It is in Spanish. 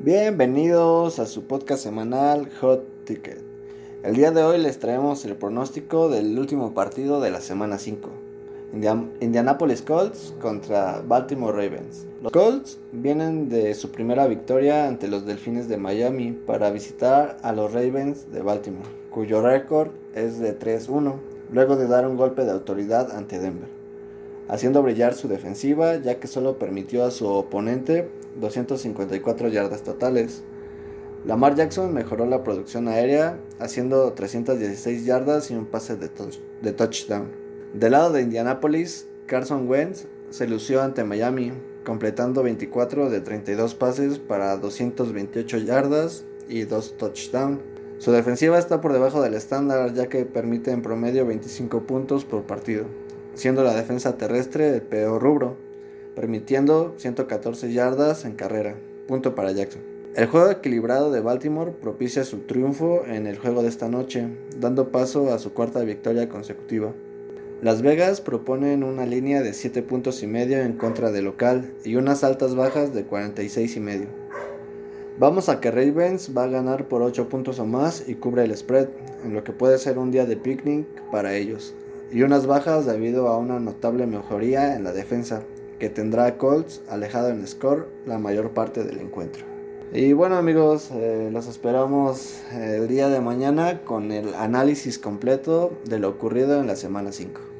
Bienvenidos a su podcast semanal Hot Ticket. El día de hoy les traemos el pronóstico del último partido de la semana 5. Indianapolis Colts contra Baltimore Ravens. Los Colts vienen de su primera victoria ante los Delfines de Miami para visitar a los Ravens de Baltimore, cuyo récord es de 3-1, luego de dar un golpe de autoridad ante Denver, haciendo brillar su defensiva ya que solo permitió a su oponente 254 yardas totales. Lamar Jackson mejoró la producción aérea haciendo 316 yardas y un pase de, touchdown. Del lado de Indianapolis, Carson Wentz se lució ante Miami, completando 24 de 32 pases para 228 yardas y 2 touchdowns. Su defensiva está por debajo del estándar ya que permite en promedio 25 puntos por partido, siendo la defensa terrestre el peor rubro, permitiendo 114 yardas en carrera, punto para Jackson. El juego equilibrado de Baltimore propicia su triunfo en el juego de esta noche, dando paso a su cuarta victoria consecutiva. Las Vegas proponen una línea de 7 puntos y medio en contra de local y unas altas bajas de 46 y medio. Vamos a que Ravens va a ganar por 8 puntos o más y cubre el spread, en lo que puede ser un día de picnic para ellos, y unas bajas debido a una notable mejoría en la defensa, que tendrá a Colts alejado en score la mayor parte del encuentro. Y bueno amigos, eh, los esperamos el día de mañana con el análisis completo de lo ocurrido en la semana 5.